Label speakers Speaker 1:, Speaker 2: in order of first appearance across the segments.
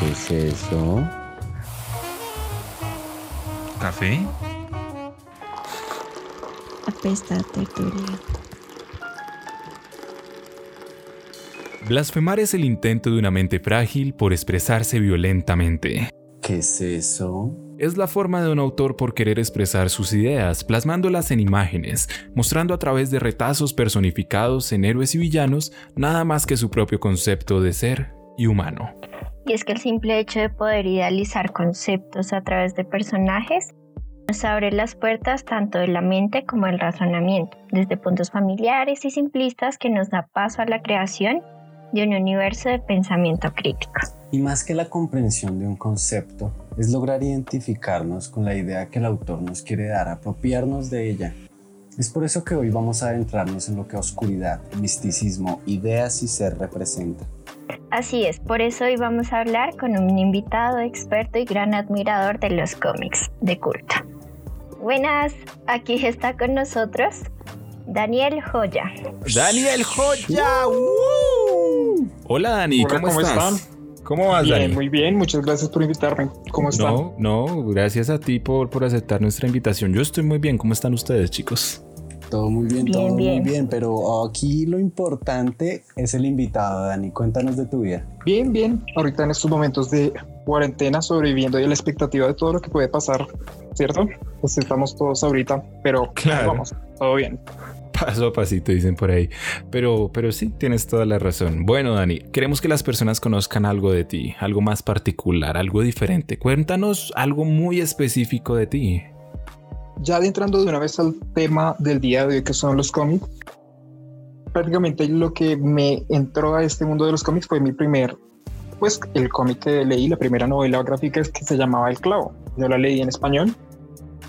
Speaker 1: ¿Qué es eso?
Speaker 2: ¿Café?
Speaker 3: Apesta a tertulia.
Speaker 2: Blasfemar es el intento de una mente frágil por expresarse violentamente.
Speaker 1: ¿Qué es eso?
Speaker 2: Es la forma de un autor por querer expresar sus ideas, plasmándolas en imágenes, mostrando a través de retazos personificados en héroes y villanos nada más que su propio concepto de ser y humano.
Speaker 4: Y es que el simple hecho de poder idealizar conceptos a través de personajes nos abre las puertas tanto de la mente como del razonamiento, desde puntos familiares y simplistas que nos da paso a la creación de un universo de pensamiento crítico.
Speaker 1: Y más que la comprensión de un concepto, es lograr identificarnos con la idea que el autor nos quiere dar, apropiarnos de ella. Es por eso que hoy vamos a adentrarnos en lo que oscuridad, misticismo, ideas y ser representa.
Speaker 4: Así es, por eso hoy vamos a hablar con un invitado experto y gran admirador de los cómics de culto. Buenas, aquí está con nosotros Daniel Joya.
Speaker 2: Daniel Joya. ¡Uh! Hola Dani,
Speaker 5: Hola,
Speaker 2: ¿cómo,
Speaker 5: ¿cómo
Speaker 2: estás?
Speaker 5: están?
Speaker 2: ¿Cómo vas
Speaker 5: Bien,
Speaker 2: Dani?
Speaker 5: muy bien, muchas gracias por invitarme. ¿Cómo están?
Speaker 2: No, no, gracias a ti por, por aceptar nuestra invitación. Yo estoy muy bien. ¿Cómo están ustedes, chicos?
Speaker 1: Todo muy bien,
Speaker 4: Bien,
Speaker 1: todo
Speaker 4: bien.
Speaker 1: muy bien, pero aquí lo importante es el invitado, Dani. Cuéntanos de tu vida.
Speaker 5: Bien, bien. Ahorita en estos momentos de cuarentena, sobreviviendo y la expectativa de todo lo que puede pasar, ¿cierto? Pues estamos todos ahorita, pero
Speaker 2: Claro.
Speaker 5: vamos, todo bien.
Speaker 2: Paso a pasito, dicen por ahí. Pero, pero sí, tienes toda la razón. Bueno, Dani, queremos que las personas conozcan algo de ti, algo más particular, algo diferente. Cuéntanos algo muy específico de ti.
Speaker 5: Ya adentrando de una vez al tema del día de hoy, que son los cómics, prácticamente lo que me entró a este mundo de los cómics fue mi primer, pues el cómic que leí, la primera novela gráfica es que se llamaba El Clavo. Yo la leí en español.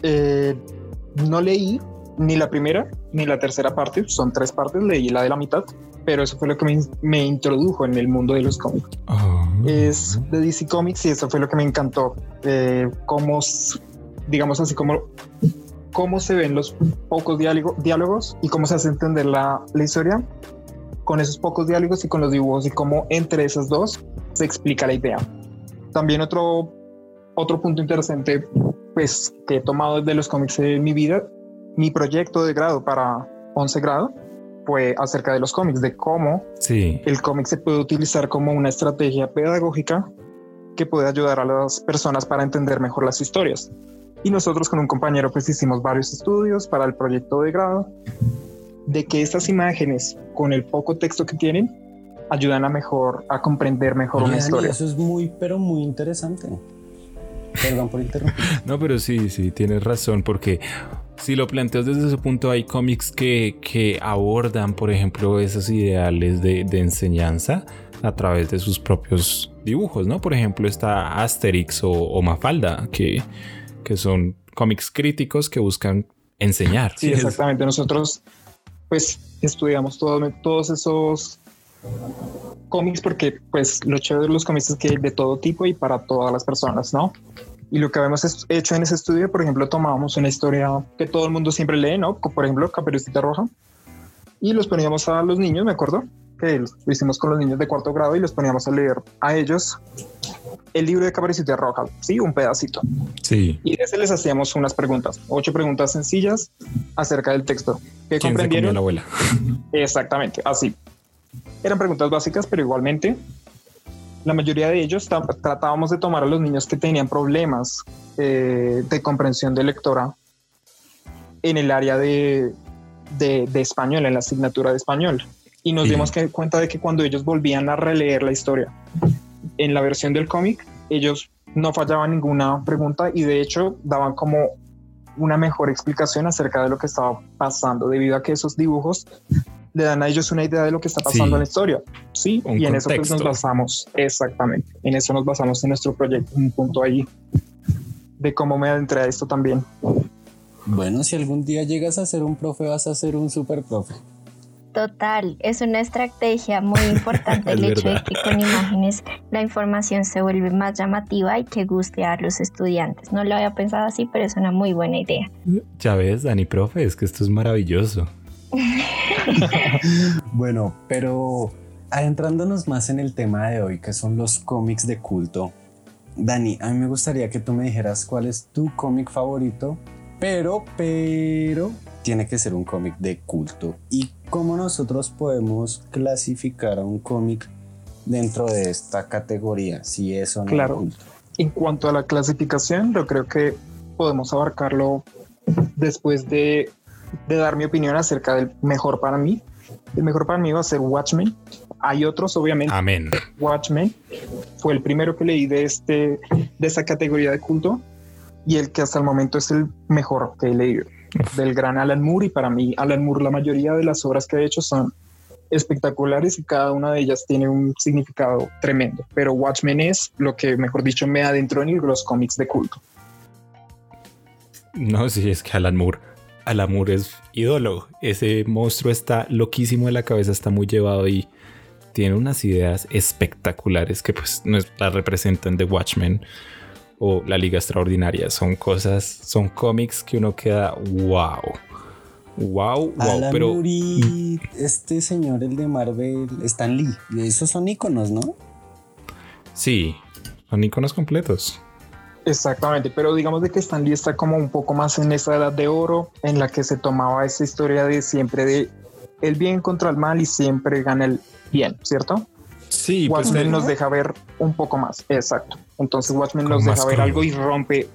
Speaker 5: Eh, no leí ni la primera ni la tercera parte, son tres partes, leí la de la mitad, pero eso fue lo que me, me introdujo en el mundo de los cómics
Speaker 2: Oh.
Speaker 5: es de DC Comics y eso fue lo que me encantó. Eh, cómo, digamos así, como cómo se ven los pocos diálogo- diálogos y cómo se hace entender la, la historia con esos pocos diálogos y con los dibujos y cómo entre esos dos se explica la idea. También otro, otro punto interesante pues que he tomado de los cómics en mi vida, mi proyecto de grado para 11 grado fue acerca de los cómics, de cómo
Speaker 2: Sí.
Speaker 5: el cómic se puede utilizar como una estrategia pedagógica que puede ayudar a las personas para entender mejor las historias. Y nosotros con un compañero pues hicimos varios estudios para el proyecto de grado de que estas imágenes con el poco texto que tienen ayudan a mejor a comprender mejor una historia.
Speaker 1: eso es muy, pero muy interesante. Perdón por interrumpir.
Speaker 2: No, pero sí, sí, tienes razón, porque si lo planteas desde ese punto, hay cómics que, que abordan, por ejemplo, esos ideales de, de enseñanza a través de sus propios dibujos, ¿no? Por ejemplo, está Asterix o, o Mafalda, que, que son cómics críticos que buscan enseñar.
Speaker 5: Sí, exactamente. Nosotros pues estudiamos todo- todos esos cómics porque pues lo chévere de los cómics es que hay de todo tipo y para todas las personas, ¿no? Y lo que habíamos hecho en ese estudio, por ejemplo, tomábamos una historia que todo el mundo siempre lee, ¿no? Por ejemplo, Caperucita Roja. Y los poníamos a los niños, me acuerdo, que lo hicimos con los niños de cuarto grado y los poníamos a leer a ellos el libro de Caperucita Roja, sí, un pedacito.
Speaker 2: Sí.
Speaker 5: Y de ese les hacíamos unas preguntas, ocho preguntas sencillas acerca del texto. ¿Qué
Speaker 2: ¿Quién se
Speaker 5: comprendieron?
Speaker 2: la abuela?
Speaker 5: Exactamente, así. Eran preguntas básicas, pero igualmente la mayoría de ellos tratábamos de tomar a los niños que tenían problemas eh, de comprensión de lectora en el área de, de- de español, en la asignatura de español. Y nos
Speaker 2: Sí.
Speaker 5: dimos que- cuenta de que cuando ellos volvían a releer la historia en la versión del cómic, ellos no fallaban ninguna pregunta y de hecho daban como una mejor explicación acerca de lo que estaba pasando, debido a que esos dibujos le dan a ellos una idea de lo que está pasando
Speaker 2: Sí.
Speaker 5: en la historia. Sí, y en eso pues, nos
Speaker 2: contexto.
Speaker 5: basamos, exactamente, en eso nos basamos en nuestro proyecto, un punto ahí de cómo me adentré a esto también.
Speaker 1: Bueno, si algún día llegas a ser un profe, vas a ser un super profe.
Speaker 4: Total, es una estrategia muy importante el hecho
Speaker 2: verdad.
Speaker 4: de que con imágenes la información se vuelve más llamativa y que guste a los estudiantes. No lo había pensado así, pero es una muy buena idea.
Speaker 2: Ya ves, Dani, profe, es que esto es maravilloso.
Speaker 1: Bueno, pero adentrándonos más en el tema de hoy, que son los cómics de culto, Dani, a mí me gustaría que tú me dijeras cuál es tu cómic favorito, pero, pero, tiene que ser un cómic de culto. ¿Y cómo nosotros podemos clasificar a un cómic dentro de esta categoría, si eso no
Speaker 5: Claro.
Speaker 1: es culto?
Speaker 5: En cuanto a la clasificación, yo creo que podemos abarcarlo después de, de dar mi opinión acerca del mejor para mí. El mejor para mí va a ser Watchmen. Hay otros, obviamente.
Speaker 2: Amén.
Speaker 5: Watchmen fue el primero que leí de este de esta categoría de culto y el que hasta el momento es el mejor que he leído del gran Alan Moore y para mí Alan Moore la mayoría de las obras que ha hecho son espectaculares y cada una de ellas tiene un significado tremendo pero Watchmen es lo que mejor dicho me adentró en los cómics de culto
Speaker 2: No, sí, es que Alan Moore. Alan Moore es ídolo. Ese monstruo está loquísimo de la cabeza, está muy llevado y tiene unas ideas espectaculares que pues nos la representan de Watchmen o La Liga Extraordinaria. Son cosas, son cómics que uno queda wow. Wow, wow.
Speaker 1: Alan
Speaker 2: pero
Speaker 1: este señor, el de Marvel, Stan Lee. Esos son iconos, ¿no?
Speaker 2: sí, son iconos completos.
Speaker 5: Exactamente, pero digamos de que Stan Lee está como un poco más en esa edad de oro en la que se tomaba esa historia de siempre de el bien contra el mal y siempre gana el bien, ¿cierto?
Speaker 2: Sí, pues él-
Speaker 5: nos deja ver un poco más, exacto. Entonces Watchmen nos
Speaker 2: más
Speaker 5: deja ver
Speaker 2: crudo.
Speaker 5: algo y rompe,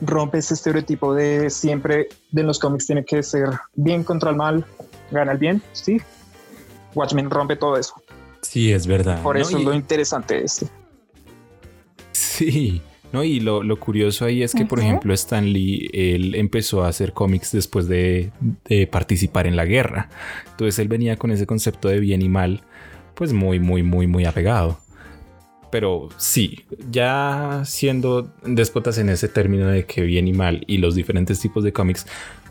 Speaker 5: rompe ese estereotipo de siempre de los cómics tiene que ser bien contra el mal, gana el bien, sí. Watchmen rompe todo eso.
Speaker 2: sí, es verdad.
Speaker 5: Por
Speaker 2: ¿no?
Speaker 5: eso
Speaker 2: Y-
Speaker 5: es lo interesante de este.
Speaker 2: Sí, no, y lo, lo curioso ahí es que, por ejemplo, Stan Lee, él empezó a hacer cómics después de, de participar en la guerra. Entonces él venía con ese concepto de bien y mal, pues muy, muy, muy, muy apegado. Pero sí, ya siendo déspotas en ese término de que bien y mal y los diferentes tipos de cómics,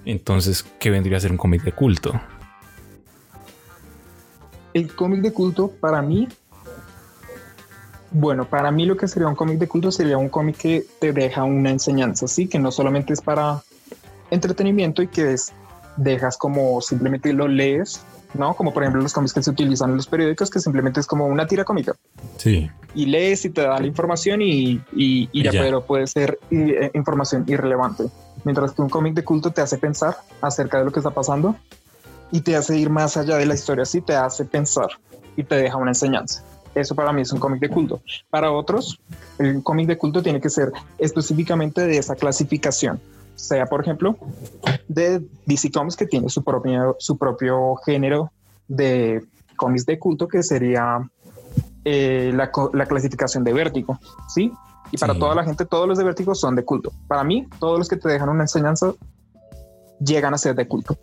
Speaker 2: entonces, ¿qué vendría a ser un cómic de culto?
Speaker 5: El cómic de culto para mí, bueno, para mí lo que sería un cómic de culto sería un cómic que te deja una enseñanza, sí, que no solamente es para entretenimiento y que es, dejas como simplemente lo lees, ¿no? Como por ejemplo los cómics que se utilizan en los periódicos, que simplemente es como una tira cómica
Speaker 2: Sí,
Speaker 5: y lees y te da la información y, y- y
Speaker 2: Y
Speaker 5: ya,
Speaker 2: ya.
Speaker 5: pero puede ser eh, información irrelevante. Mientras que un cómic de culto te hace pensar acerca de lo que está pasando y te hace ir más allá de la historia, sí, te hace pensar y te deja una enseñanza. Eso para mí es un cómic de culto. Para otros, el cómic de culto tiene que ser específicamente de esa clasificación. Sea, por ejemplo, de DC Comics que tiene su propio, su propio género de cómics de culto que sería eh, la, la clasificación de vértigo, ¿sí? Y para
Speaker 2: Sí.
Speaker 5: toda la gente, todos los de vértigo son de culto. Para mí, todos los que te dejan una enseñanza llegan a ser de culto.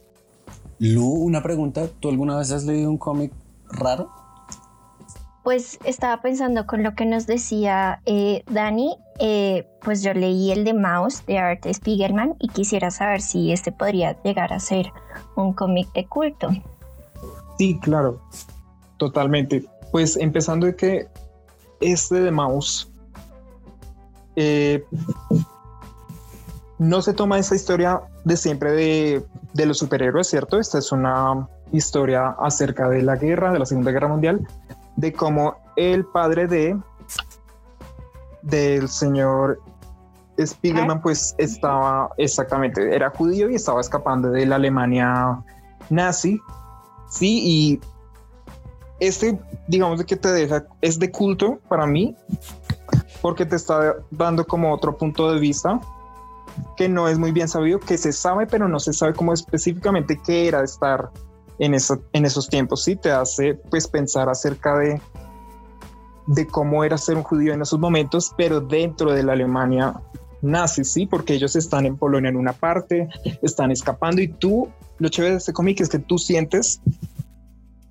Speaker 1: Lu, una pregunta. ¿Tú alguna vez has leído un cómic raro?
Speaker 4: Pues estaba pensando con lo que nos decía eh, Dani, eh, pues yo leí el de Mouse de Art Spiegelman y quisiera saber si este podría llegar a ser un cómic de culto.
Speaker 5: Sí, claro, totalmente. Pues empezando de que este de Mouse eh, no se toma esa historia de siempre de, de los superhéroes, ¿cierto? Esta es una historia acerca de la guerra, de la Segunda Guerra Mundial, de cómo el padre de del señor Spiegelman pues estaba exactamente, era judío y estaba escapando de la Alemania nazi, sí, y este, digamos que te deja, es de culto para mí, porque te está dando como otro punto de vista que no es muy bien sabido, que se sabe, pero no se sabe cómo específicamente qué era estar en, eso, en esos tiempos, sí, te hace pues pensar acerca de de cómo era ser un judío en esos momentos, pero dentro de la Alemania nazi, sí, porque ellos están en Polonia en una parte, están escapando y tú, lo chévere de este cómic es que tú sientes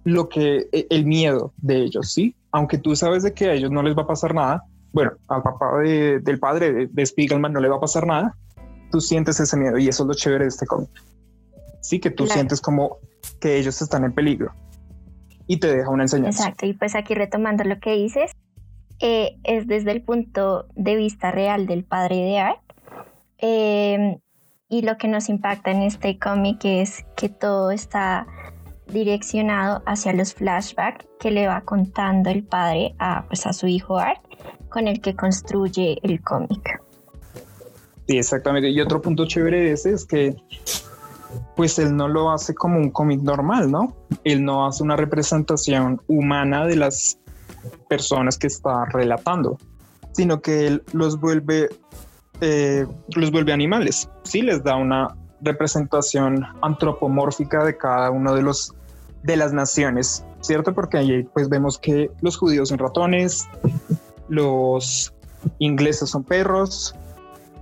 Speaker 5: lo que e- el miedo de ellos, sí, aunque tú sabes de que a ellos no les va a pasar nada, bueno, al papá de- del padre de, de Spiegelman no le va a pasar nada, tú sientes ese miedo y eso es lo chévere de este cómic. Sí, que tú
Speaker 4: Claro.
Speaker 5: sientes como que ellos están en peligro y te deja una enseñanza.
Speaker 4: Exacto, y pues aquí retomando lo que dices, eh, es desde el punto de vista real del padre de Art. eh, y lo que nos impacta en este cómic es que todo está direccionado hacia los flashbacks que le va contando el padre a, pues, a su hijo Art con el que construye el cómic.
Speaker 5: Sí, exactamente. Y otro punto chévere de ese es que pues él no lo hace como un cómic normal, ¿no? Él no hace una representación humana de las personas que está relatando, sino que él los vuelve, eh, los vuelve animales. Sí, les da una representación antropomórfica de cada uno de los de las naciones, ¿cierto? Porque ahí pues vemos que los judíos son ratones, los ingleses son perros,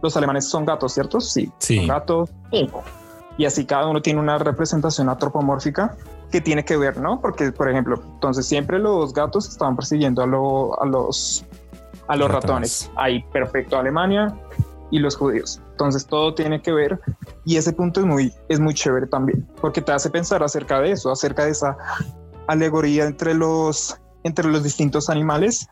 Speaker 5: los alemanes son gatos, ¿cierto? Sí,
Speaker 2: Sí.
Speaker 5: son gatos.
Speaker 4: Sí.
Speaker 5: Y así cada uno tiene una representación antropomórfica que tiene que ver, ¿no? Porque, por ejemplo, entonces siempre los gatos estaban persiguiendo a, lo- a los a los
Speaker 2: Ratones.
Speaker 5: ratones. Ahí, perfecto, Alemania y los judíos. Entonces todo tiene que ver y ese punto es muy es muy chévere también, porque te hace pensar acerca de eso, acerca de esa alegoría entre los entre los distintos animales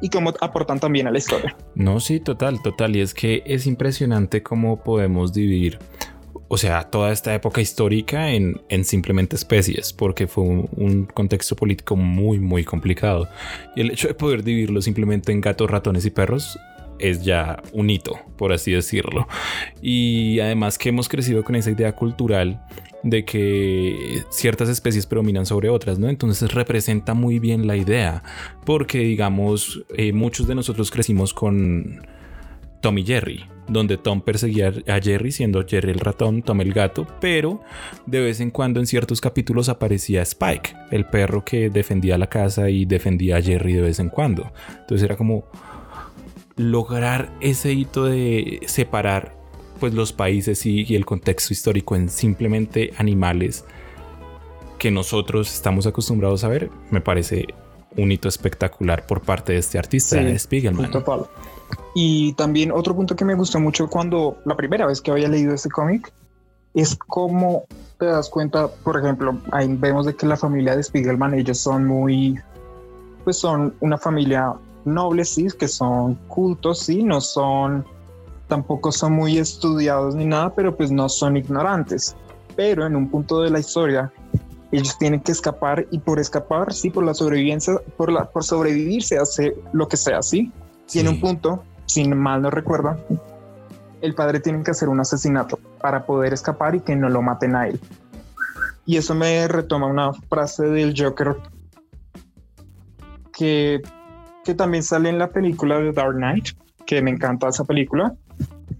Speaker 5: y cómo aportan también a la historia.
Speaker 2: No, sí, total, total. Y es que es impresionante cómo podemos dividir, o sea, toda esta época histórica en, en simplemente especies, porque fue un, un contexto político muy, muy complicado. Y el hecho de poder dividirlo simplemente en gatos, ratones y perros es ya un hito, por así decirlo. Y además que hemos crecido con esa idea cultural de que ciertas especies predominan sobre otras, ¿no? Entonces representa muy bien la idea, porque digamos, eh, muchos de nosotros crecimos con Tom y Jerry, donde Tom perseguía a Jerry siendo Jerry el ratón, Tom el gato, pero de vez en cuando en ciertos capítulos aparecía Spike, el perro que defendía la casa y defendía a Jerry de vez en cuando. Entonces era como lograr ese hito de separar pues los países y, y el contexto histórico en simplemente animales que nosotros estamos acostumbrados a ver, me parece un hito espectacular por parte de este artista,
Speaker 5: Sí,
Speaker 2: Spiegelman.
Speaker 5: Total. Y también otro punto que me gustó mucho cuando la primera vez que había leído este cómic es cómo te das cuenta, por ejemplo, ahí vemos de que la familia de Spiegelman, ellos son muy, pues son una familia noble, sí, que son cultos, sí, no son, tampoco son muy estudiados ni nada, pero pues no son ignorantes. Pero en un punto de la historia, ellos tienen que escapar y por escapar, sí, por la sobrevivencia, por, la, por sobrevivir se hace lo que sea, sí. En un punto, si mal no recuerdo, el padre tiene que hacer un asesinato para poder escapar y que no lo maten a él. Y eso me retoma una frase del Joker que, que también sale en la película de Dark Knight, que me encanta esa película.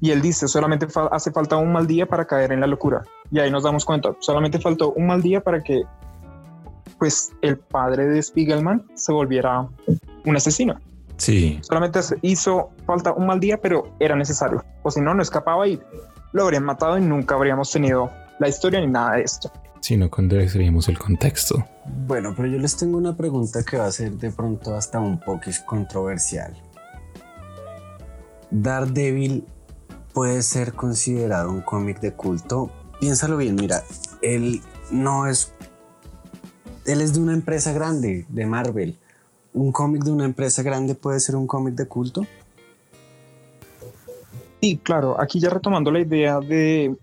Speaker 5: Y él dice, solamente fa- hace falta un mal día para caer en la locura. Y ahí nos damos cuenta, solamente faltó un mal día para que pues el padre de Spiegelman se volviera un asesino.
Speaker 2: Sí,
Speaker 5: Solamente hizo falta un mal día, pero era necesario. O si no, no escapaba y lo habrían matado y nunca habríamos tenido la historia ni nada de esto.
Speaker 2: si no conocemos el contexto.
Speaker 1: Bueno, pero yo les tengo una pregunta que va a ser de pronto hasta un poco controversial. Daredevil puede ser considerado un cómic de culto. Piénsalo bien, mira, él no es. Él es de una empresa grande, de Marvel. ¿Un cómic de una empresa grande puede ser un cómic de culto?
Speaker 5: Sí, claro, aquí ya retomando la idea de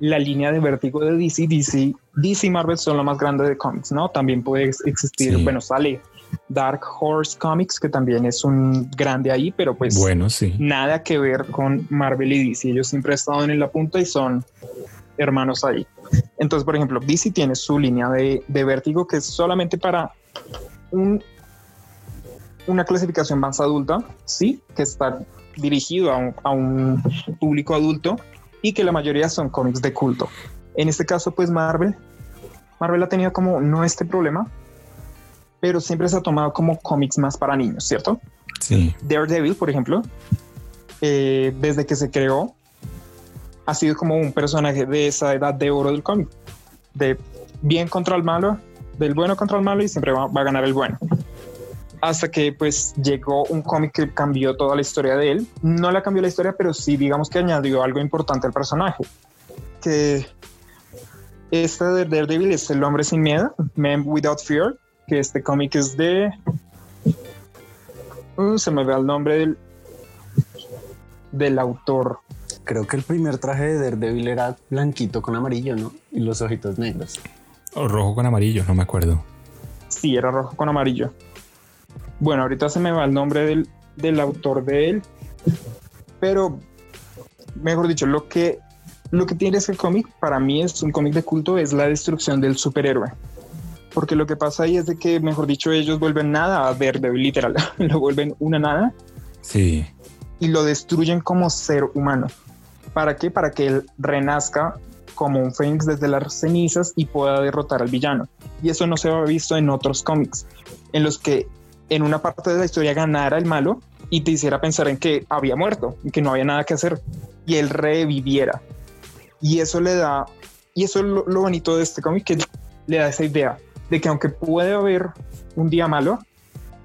Speaker 5: la línea de vértigo de DC, DC, DC y Marvel son lo más grande de cómics, ¿no? También puede ex- existir,
Speaker 2: Sí.
Speaker 5: bueno, sale Dark Horse Comics, que también es un grande ahí, pero pues
Speaker 2: Bueno, sí.
Speaker 5: nada que ver con Marvel y DC. Ellos siempre estaban en la punta y son hermanos ahí. Entonces, por ejemplo, DC tiene su línea de, de vértigo que es solamente para un, una clasificación más adulta, sí, que está dirigido a un, a un público adulto y que la mayoría son cómics de culto. En este caso, pues Marvel, Marvel ha tenido como no este problema, pero siempre se ha tomado como cómics más para niños, ¿cierto?
Speaker 2: Sí.
Speaker 5: Daredevil, por ejemplo, eh, desde que se creó, ha sido como un personaje de esa edad de oro del cómic, de bien contra el malo, del bueno contra el malo y siempre va, va a ganar el bueno. Hasta que pues llegó un cómic que cambió toda la historia de él. No le cambió la historia, pero sí digamos que añadió algo importante al personaje. Que este de Daredevil es El hombre sin miedo, Man Without Fear, que este cómic es de Uh, se me ve el nombre del, del autor.
Speaker 1: Creo que el primer traje de Daredevil era blanquito con amarillo, ¿no? Y los ojitos negros.
Speaker 2: O rojo con amarillo, no me acuerdo.
Speaker 5: Sí, era rojo con amarillo. Bueno, ahorita se me va el nombre del, del autor de él. Pero, mejor dicho, lo que, lo que tiene ese cómic, para mí es un cómic de culto, es la destrucción del superhéroe. Porque lo que pasa ahí es de que, mejor dicho, ellos vuelven nada a verde, literal, lo vuelven una nada
Speaker 2: Sí.
Speaker 5: y lo destruyen como ser humano. ¿Para qué? Para que él renazca como un fénix desde las cenizas y pueda derrotar al villano. Y eso no se ha visto en otros cómics, en los que en una parte de la historia ganara el malo y te hiciera pensar en que había muerto y que no había nada que hacer y él reviviera. Y eso le da, y eso es lo, lo bonito de este cómic, que le da esa idea de que aunque puede haber un día malo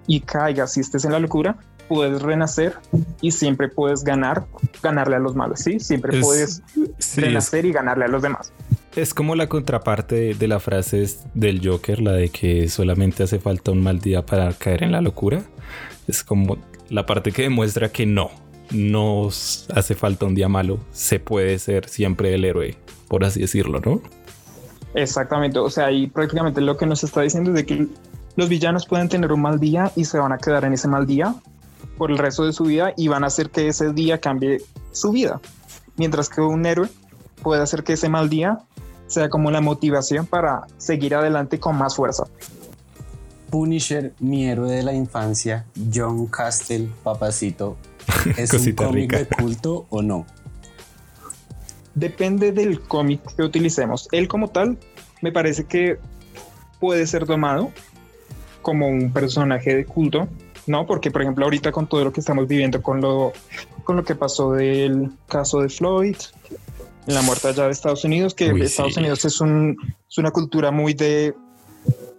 Speaker 5: y caiga si estés en la locura, puedes renacer y siempre puedes ganar, ganarle a los malos, ¿sí? Siempre
Speaker 2: Es-
Speaker 5: puedes
Speaker 2: Sí, es,
Speaker 5: renacer y ganarle a los demás.
Speaker 2: Es como la contraparte de, la frase del Joker, la de que solamente hace falta un mal día para caer en la locura. Es como la parte que demuestra que no, no hace falta un día malo, se puede ser siempre el héroe, por así decirlo, ¿no?
Speaker 5: Exactamente, o sea, ahí prácticamente lo que nos está diciendo es de que los villanos pueden tener un mal día y se van a quedar en ese mal día por el resto de su vida y van a hacer que ese día cambie su vida. Mientras que un héroe puede hacer que ese mal día sea como la motivación para seguir adelante con más fuerza.
Speaker 1: Punisher, mi héroe de la infancia, John Castle, papacito, ¿es un
Speaker 2: Cosita
Speaker 1: cómic
Speaker 2: rica.
Speaker 1: de culto o no?
Speaker 5: Depende del cómic que utilicemos. Él como tal, me parece que puede ser tomado como un personaje de culto, ¿no? Porque, por ejemplo, ahorita con todo lo que estamos viviendo, con lo, con lo que pasó del caso de Floyd, la muerte allá de Estados Unidos, que
Speaker 2: Uy,
Speaker 5: Estados
Speaker 2: sí.
Speaker 5: Unidos es, un, es una cultura muy de...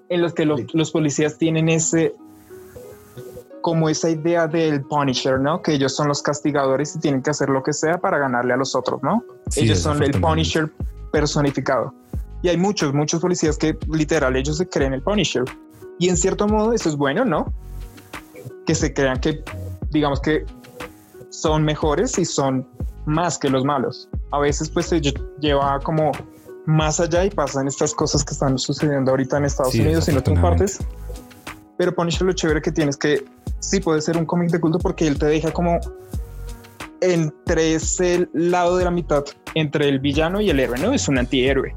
Speaker 5: en los que lo- los policías tienen ese como esa idea del Punisher, ¿no? Que ellos son los castigadores y tienen que hacer lo que sea para ganarle a los otros, ¿no?
Speaker 2: Sí,
Speaker 5: ellos son el. Punisher personificado. Y hay muchos, muchos policías que literal ellos se creen el Punisher. Y en cierto modo eso es bueno, ¿no? Que se crean que, digamos que son mejores y son más que los malos. A veces pues se lle- lleva como más allá y pasan estas cosas que están sucediendo ahorita en Estados
Speaker 2: Sí,
Speaker 5: Unidos y en otras partes. Pero Punisher lo chévere que tienes que sí puede ser un cómic de culto porque él te deja como entre ese lado de la mitad entre el villano y el héroe, ¿no? Es un antihéroe.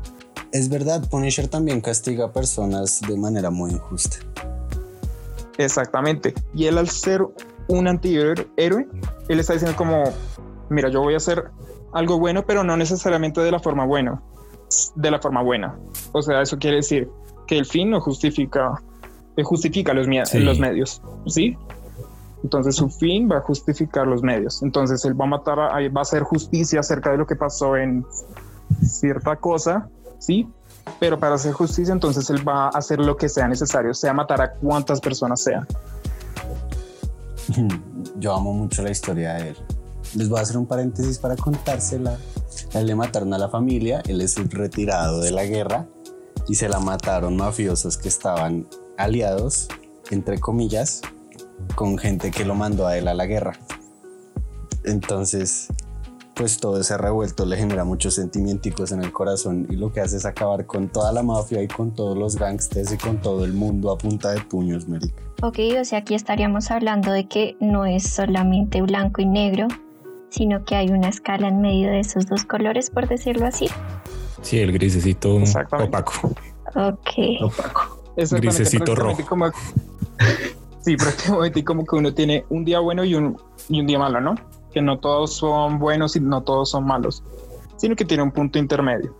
Speaker 1: Es verdad, Punisher también castiga a personas de manera muy injusta.
Speaker 5: Exactamente. Y él al ser un antihéroe, héroe, él está diciendo como, mira, yo voy a hacer algo bueno, pero no necesariamente de la forma buena, de la forma buena. O sea, eso quiere decir que el fin no justifica, eh, justifica los, mie-
Speaker 2: Sí.
Speaker 5: los medios, ¿sí? Entonces su fin va a justificar los medios. Entonces él va a matar, a, va a hacer justicia acerca de lo que pasó en cierta cosa, ¿sí? Pero para hacer justicia, entonces él va a hacer lo que sea necesario, sea matar a cuantas personas sean.
Speaker 1: Yo amo mucho la historia de él. Les voy a hacer un paréntesis para contársela. Él le mataron a la familia, él es retirado de la guerra y se la mataron mafiosos que estaban aliados, entre comillas, con gente que lo mandó a él a la guerra. Entonces, pues todo ese revuelto le genera muchos sentimienticos en el corazón y lo que hace es acabar con toda la mafia y con todos los gangsters y con todo el mundo a punta de puños, marica.
Speaker 4: Ok, o sea, aquí estaríamos hablando de que no es solamente blanco y negro, sino que hay una escala en medio de esos dos colores, por decirlo así.
Speaker 2: Sí, el grisecito opaco.
Speaker 4: Ok.
Speaker 5: Exactamente,
Speaker 2: Grisecito
Speaker 5: prácticamente Como, sí, prácticamente como que uno tiene un día bueno y un, y un día malo, ¿no? Que no todos son buenos y no todos son malos, sino que tiene un punto intermedio.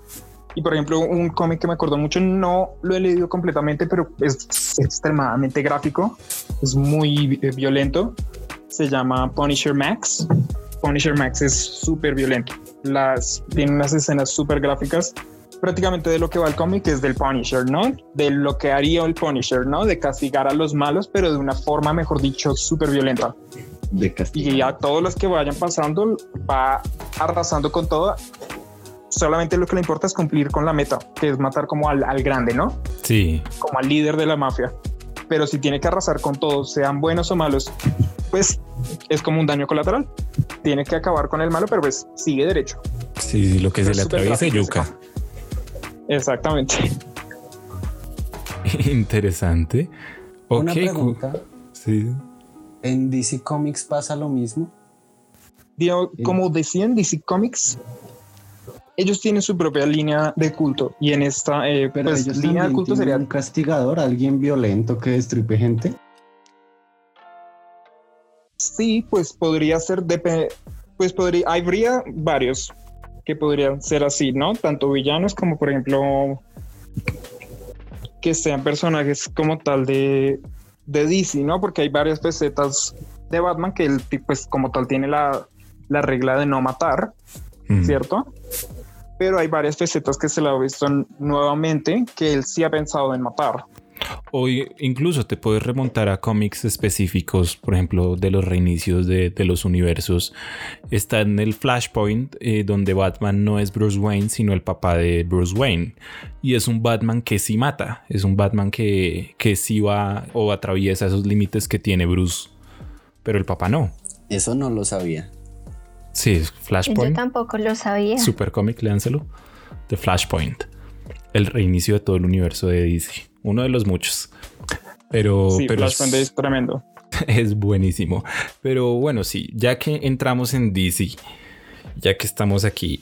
Speaker 5: Y por ejemplo, un cómic que me acordó mucho, no lo he leído completamente, pero es extremadamente gráfico, es muy eh, violento. Se llama Punisher Max. Punisher Max es súper violento. Las, tiene unas escenas súper gráficas prácticamente de lo que va el cómic es del Punisher, ¿no? De lo que haría el Punisher, ¿no? De castigar a los malos, pero de una forma, mejor dicho, súper violenta.
Speaker 1: De castigo.
Speaker 5: Y a todos los que vayan pasando, va arrasando con todo. Solamente lo que le importa es cumplir con la meta, que es matar como al, al grande, ¿no?
Speaker 2: Sí,
Speaker 5: Como al líder de la mafia. Pero si tiene que arrasar con todos, sean buenos o malos, pues es como un daño colateral. Tiene que acabar con el malo, pero pues sigue derecho.
Speaker 2: sí, lo que se
Speaker 5: Es
Speaker 2: le atraviesa yuca.
Speaker 5: Exactamente.
Speaker 2: Interesante. Ok,
Speaker 1: Una pregunta.
Speaker 2: sí.
Speaker 1: ¿En DC Comics pasa lo mismo?
Speaker 5: Digo, como decían DC Comics, ellos tienen su propia línea de culto y en esta eh,
Speaker 1: Pero
Speaker 5: pues,
Speaker 1: ellos
Speaker 5: línea de culto sería
Speaker 1: un castigador, alguien violento que destruye gente.
Speaker 5: Sí, pues podría ser pues podría habría varios que podrían ser así, ¿no? Tanto villanos como por ejemplo que sean personajes como tal de de DC, ¿no? Porque hay varias facetas de Batman que el tipo pues como tal tiene la, la regla de no matar,
Speaker 2: Mm.
Speaker 5: ¿cierto? Pero hay varias facetas que se la ha visto nuevamente que él sí ha pensado en matar.
Speaker 2: O incluso te puedes remontar a cómics específicos, por ejemplo, de los reinicios de, de los universos. Está en el Flashpoint, eh, donde Batman no es Bruce Wayne, sino el papá de Bruce Wayne. Y es un Batman que sí mata. Es un Batman que, que sí va o atraviesa esos límites que tiene Bruce. Pero el papá no.
Speaker 1: Eso no lo sabía.
Speaker 2: Sí, es
Speaker 4: Yo
Speaker 2: Flashpoint.
Speaker 4: tampoco lo sabía.
Speaker 2: Super cómic, léanselo. The Flashpoint. El reinicio de todo el universo de DC. Uno de los muchos. Pero,
Speaker 5: sí,
Speaker 2: pero
Speaker 5: es tremendo.
Speaker 2: es buenísimo. Pero bueno, sí, ya que entramos en DC, ya que estamos aquí,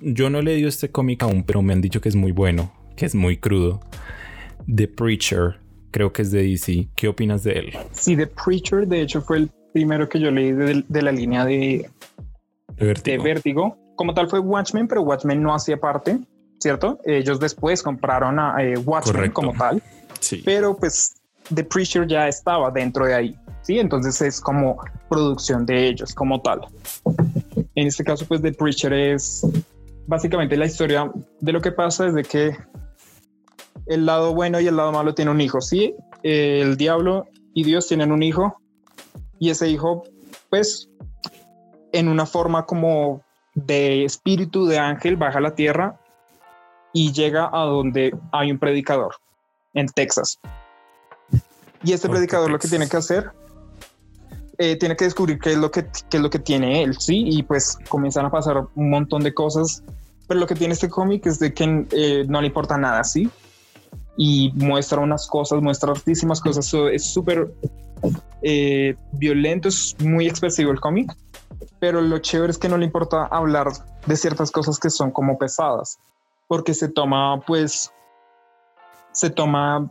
Speaker 2: yo no he leído este cómic aún, pero me han dicho que es muy bueno, que es muy crudo. The Preacher, creo que es de DC. ¿Qué opinas de él?
Speaker 5: Sí, The Preacher, de hecho, fue el primero que yo leí de, de la línea de,
Speaker 2: De. Vértigo.
Speaker 5: Como tal fue Watchmen, pero Watchmen no hacía parte, ¿cierto? Ellos después compraron a eh, Watchmen
Speaker 2: Correcto.
Speaker 5: como tal,
Speaker 2: Sí.
Speaker 5: pero pues The Preacher ya estaba dentro de ahí, ¿sí? Entonces es como producción de ellos como tal. En este caso, pues The Preacher es básicamente la historia de lo que pasa desde que el lado bueno y el lado malo tiene un hijo, ¿sí? El diablo y Dios tienen un hijo y ese hijo, pues, en una forma como de espíritu de ángel, baja a la tierra y llega a donde hay un predicador en Texas. Y este predicador lo que tiene que hacer, eh, tiene que descubrir qué es lo que qué es lo que tiene él, sí, y pues comienzan a pasar un montón de cosas. Pero lo que tiene este cómic es de que eh, no le importa nada, sí, y muestra unas cosas, muestra hartísimas cosas. es súper eh, violento, es muy expresivo el cómic, pero lo chévere es que no le importa hablar de ciertas cosas que son como pesadas, porque se toma, pues, se toma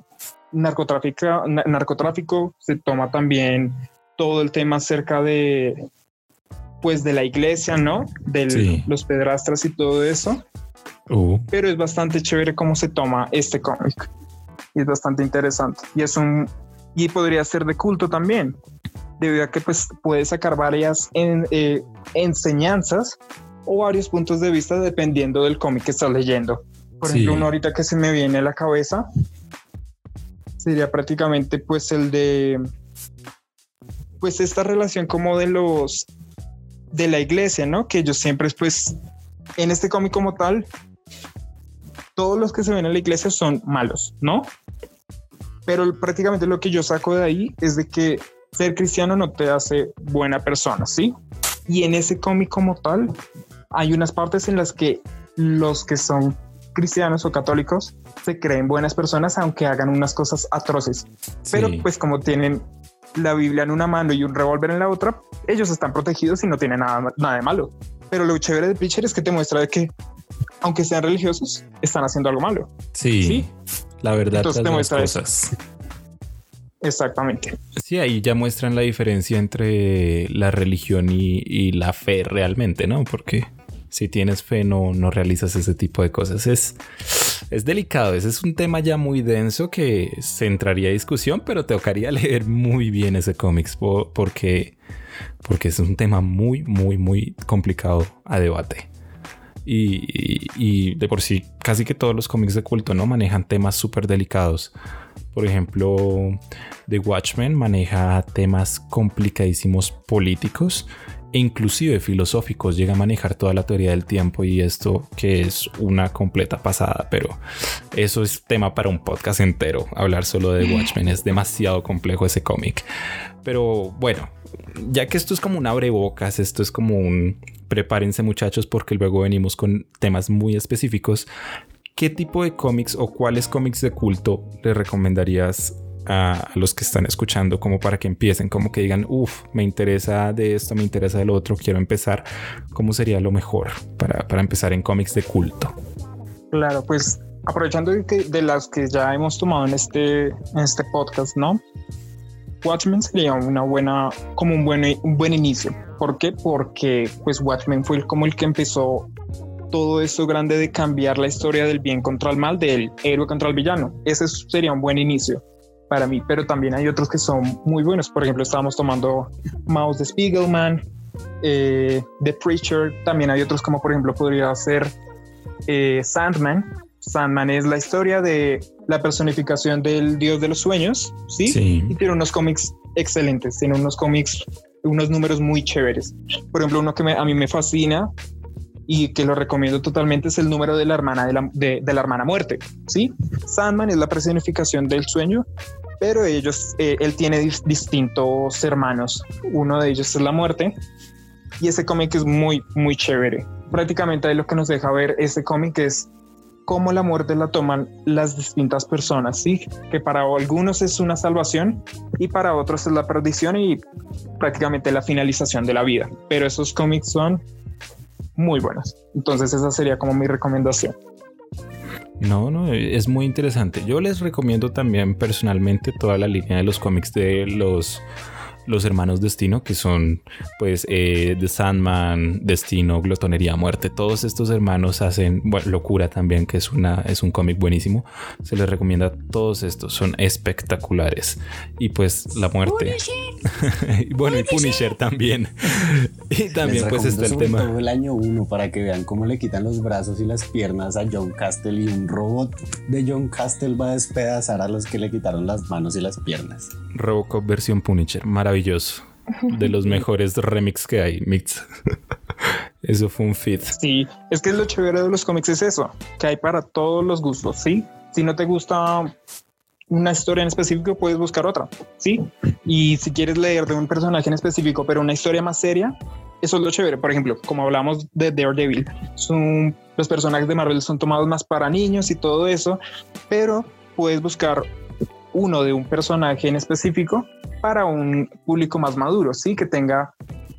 Speaker 5: narcotráfico, na- narcotráfico, se toma también todo el tema acerca de, pues, de la iglesia, ¿no? De
Speaker 2: Sí.
Speaker 5: los pedrastras y todo eso
Speaker 2: Uh,
Speaker 5: pero es bastante chévere cómo se toma este cómic. Y es bastante interesante. Y es un y podría ser de culto también, debido a que pues puede sacar varias en- eh, enseñanzas o varios puntos de vista dependiendo del cómic que estás leyendo. Por
Speaker 2: Sí.
Speaker 5: ejemplo, uno ahorita que se me viene a la cabeza sería prácticamente pues el de pues esta relación como de los de la iglesia, ¿no? Que ellos siempre pues en este cómic como tal todos los que se ven en la iglesia son malos, ¿no? Pero prácticamente lo que yo saco de ahí es de que ser cristiano no te hace buena persona, ¿sí? Y en ese cómic como tal hay unas partes en las que los que son cristianos o católicos se creen buenas personas aunque hagan unas cosas atroces. Pero
Speaker 2: sí.
Speaker 5: pues como tienen la Biblia en una mano y un revólver en la otra, ellos están protegidos y no tienen nada, nada de malo. Pero lo chévere de Preacher es que te muestra de que aunque sean religiosos, están haciendo algo malo.
Speaker 2: sí,
Speaker 5: sí.
Speaker 2: la verdad
Speaker 5: Entonces te muestra eso.
Speaker 2: cosas.
Speaker 5: Exactamente.
Speaker 2: Sí, ahí ya muestran la diferencia entre la religión y, y la fe realmente, ¿no? Porque si tienes fe no, no realizas ese tipo de cosas. Es, es delicado, ese es un tema ya muy denso que se entraría a discusión, pero te tocaría leer muy bien ese cómics po- porque, porque es un tema muy, muy, muy complicado a debate. Y, y- y de por sí, casi que todos los cómics de culto no manejan temas súper delicados. Por ejemplo, The Watchmen maneja temas complicadísimos políticos e inclusive filosóficos. Llega a manejar toda la teoría del tiempo y esto que es una completa pasada, pero eso es tema para un podcast entero. Hablar solo de Watchmen es demasiado complejo ese cómic. Pero bueno, ya que esto es como un abrebocas, esto es como un prepárense muchachos porque luego venimos con temas muy específicos. ¿Qué tipo de cómics o cuáles cómics de culto le recomendarías a, los que están escuchando como para que empiecen, como que digan, uff, me interesa de esto, me interesa del otro, quiero empezar? ¿Cómo sería lo mejor para, para empezar en cómics de culto?
Speaker 5: Claro, pues aprovechando de, que, las que ya hemos tomado en este, en este podcast, ¿no? Watchmen sería una buena, como un buen, un buen inicio. ¿Por qué? Porque pues Watchmen fue como el que empezó todo eso grande de cambiar la historia del bien contra el mal, del héroe contra el villano. Ese sería un buen inicio para mí, pero también hay otros que son muy buenos. Por ejemplo, estábamos tomando Mouse de Spiegelman, eh, The Preacher, también hay otros como por ejemplo podría ser eh, Sandman. Sandman es la historia de la personificación del dios de los sueños, ¿sí?
Speaker 2: Sí.
Speaker 5: Y tiene unos cómics excelentes, tiene unos cómics, unos números muy chéveres. Por ejemplo, uno que me- a mí me fascina y que lo recomiendo totalmente es el número de la hermana de la, de- de la hermana muerte, ¿sí? Sandman es la personificación del sueño, pero ellos, eh, él tiene dis- distintos hermanos. Uno de ellos es la muerte y ese cómic es muy, muy chévere. Prácticamente ahí lo que nos deja ver ese cómic es cómo la muerte la toman las distintas personas, ¿sí? Que para algunos es una salvación y para otros es la perdición y prácticamente la finalización de la vida. Pero esos cómics son muy buenos. Entonces esa sería como mi recomendación.
Speaker 2: No, no, es muy interesante. Yo les recomiendo también personalmente toda la línea de los cómics de los, los hermanos Destino, que son pues eh, The Sandman, Destino, Glotonería, Muerte. Todos estos hermanos hacen bueno, Locura también, que es, una, es un cómic buenísimo. Se les recomienda a todos estos, son espectaculares. Y pues la muerte. Y bueno, y Punisher también. y también
Speaker 1: Les
Speaker 2: pues está el tema.
Speaker 1: todo el año 1 para que vean cómo le quitan los brazos y las piernas a John Castle y un robot de John Castle va a despedazar a los que le quitaron las manos y las piernas.
Speaker 2: Robocop versión Punisher, maravilloso. De los mejores remix que hay, mix. Eso fue un fit.
Speaker 5: Sí, es que es lo chévere de los cómics es eso, que hay para todos los gustos, ¿sí? Si no te gusta una historia en específico, puedes buscar otra, ¿sí? Y si quieres leer de un personaje en específico, pero una historia más seria, eso es lo chévere. Por ejemplo, como hablamos de Daredevil, son, los personajes de Marvel son tomados más para niños y todo eso, pero puedes buscar uno de un personaje en específico para un público más maduro, ¿sí? Que tenga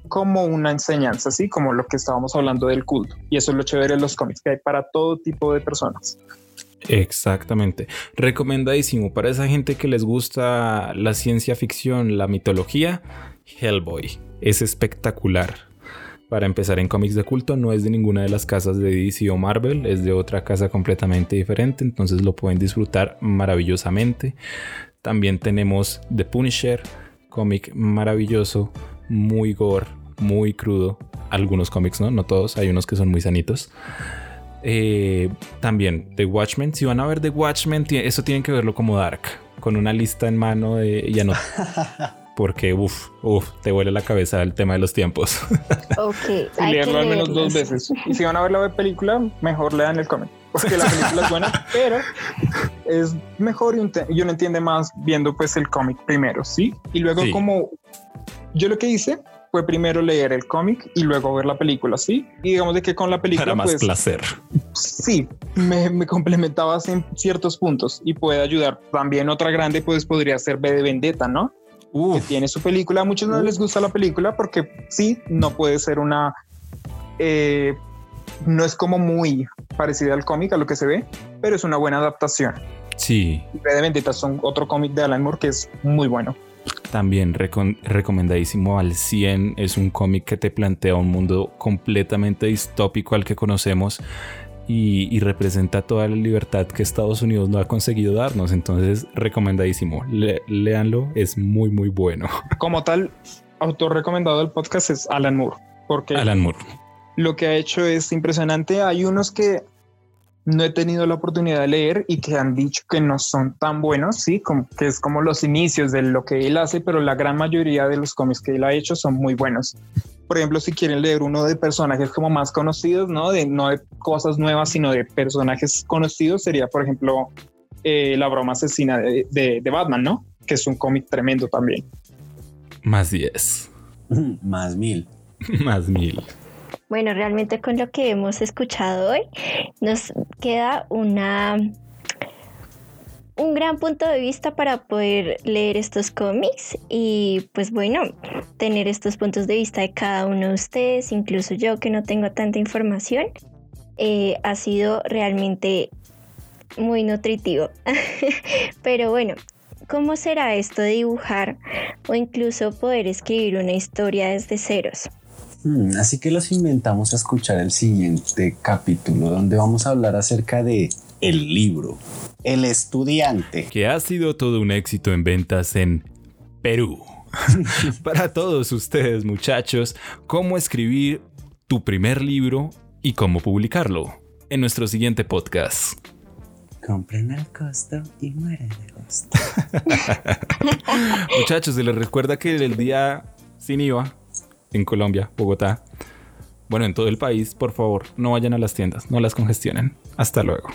Speaker 5: como una enseñanza, así como lo que estábamos hablando del culto. Y eso es lo chévere de los cómics, que hay para todo tipo de personas.
Speaker 2: Exactamente. Recomendadísimo para esa gente que les gusta la ciencia ficción, la mitología. Hellboy es espectacular. Para empezar en cómics de culto, no es de ninguna de las casas de DC o Marvel, es de otra casa completamente diferente, entonces lo pueden disfrutar maravillosamente. También tenemos The Punisher, cómic maravilloso, muy gore, muy crudo. Algunos cómics, ¿no? No todos, hay unos que son muy sanitos. Eh, también The Watchmen. Si van a ver The Watchmen, eso tienen que verlo como Dark, con una lista en mano de. Porque uff, uff, te vuela la cabeza el tema de los tiempos.
Speaker 4: Ok,
Speaker 5: Y leerlo al menos dos veces. Y si van a ver la película, mejor lean el cómic. Porque la película es buena, pero es mejor y uno entiende más viendo pues el cómic primero, ¿sí? Y luego
Speaker 2: Sí.
Speaker 5: como yo lo que hice fue primero leer el cómic y luego ver la película, ¿sí? Y digamos de que con la película
Speaker 2: Para más
Speaker 5: pues
Speaker 2: placer.
Speaker 5: sí, me, me complementaba en ciertos puntos y puede ayudar. También otra grande pues podría ser B de Vendetta, ¿no? Que tiene su película. A muchos no les gusta la película porque sí, no puede ser una... eh, no es como muy parecida al cómic, a lo que se ve, pero es una buena adaptación.
Speaker 2: sí,
Speaker 5: Y B de Vendetta son otro cómic de Alan Moore que es muy bueno.
Speaker 2: también recomendadísimo al 100. Es un cómic que te plantea un mundo completamente distópico al que conocemos y, y representa toda la libertad que Estados Unidos no ha conseguido darnos. Entonces, recomendadísimo. Le- léanlo, es muy, muy bueno.
Speaker 5: Como tal, autor recomendado del podcast es Alan Moore, porque
Speaker 2: Alan Moore.
Speaker 5: lo que ha hecho es impresionante. Hay unos que no he tenido la oportunidad de leer y que han dicho que no son tan buenos, sí, como que es como los inicios de lo que él hace, pero la gran mayoría de los cómics que él ha hecho son muy buenos. Por ejemplo, si quieren leer uno de personajes como más conocidos, no de no de cosas nuevas, sino de personajes conocidos, sería por ejemplo eh, la broma asesina de, de- de Batman, ¿no? Que es un cómic tremendo también.
Speaker 2: Más 10.
Speaker 1: Más mil.
Speaker 2: Más mil.
Speaker 4: Bueno, realmente con lo que hemos escuchado hoy, nos queda una un gran punto de vista para poder leer estos cómics y pues bueno, tener estos puntos de vista de cada uno de ustedes, incluso yo que no tengo tanta información, eh, ha sido realmente muy nutritivo. Pero bueno, ¿cómo será esto de dibujar o incluso poder escribir una historia desde ceros?
Speaker 1: Hmm, así que los inventamos a escuchar el siguiente capítulo donde vamos a hablar acerca de el libro, el estudiante.
Speaker 2: Que ha sido todo un éxito en ventas en Perú. Para todos ustedes muchachos, cómo escribir tu primer libro y cómo publicarlo en nuestro siguiente podcast.
Speaker 1: Compren al costo y mueren de gusto.
Speaker 2: Muchachos, se les recuerda que el día sin IVA en Colombia, Bogotá, bueno, en todo el país, por favor, no vayan a las tiendas, no las congestionen. Hasta luego.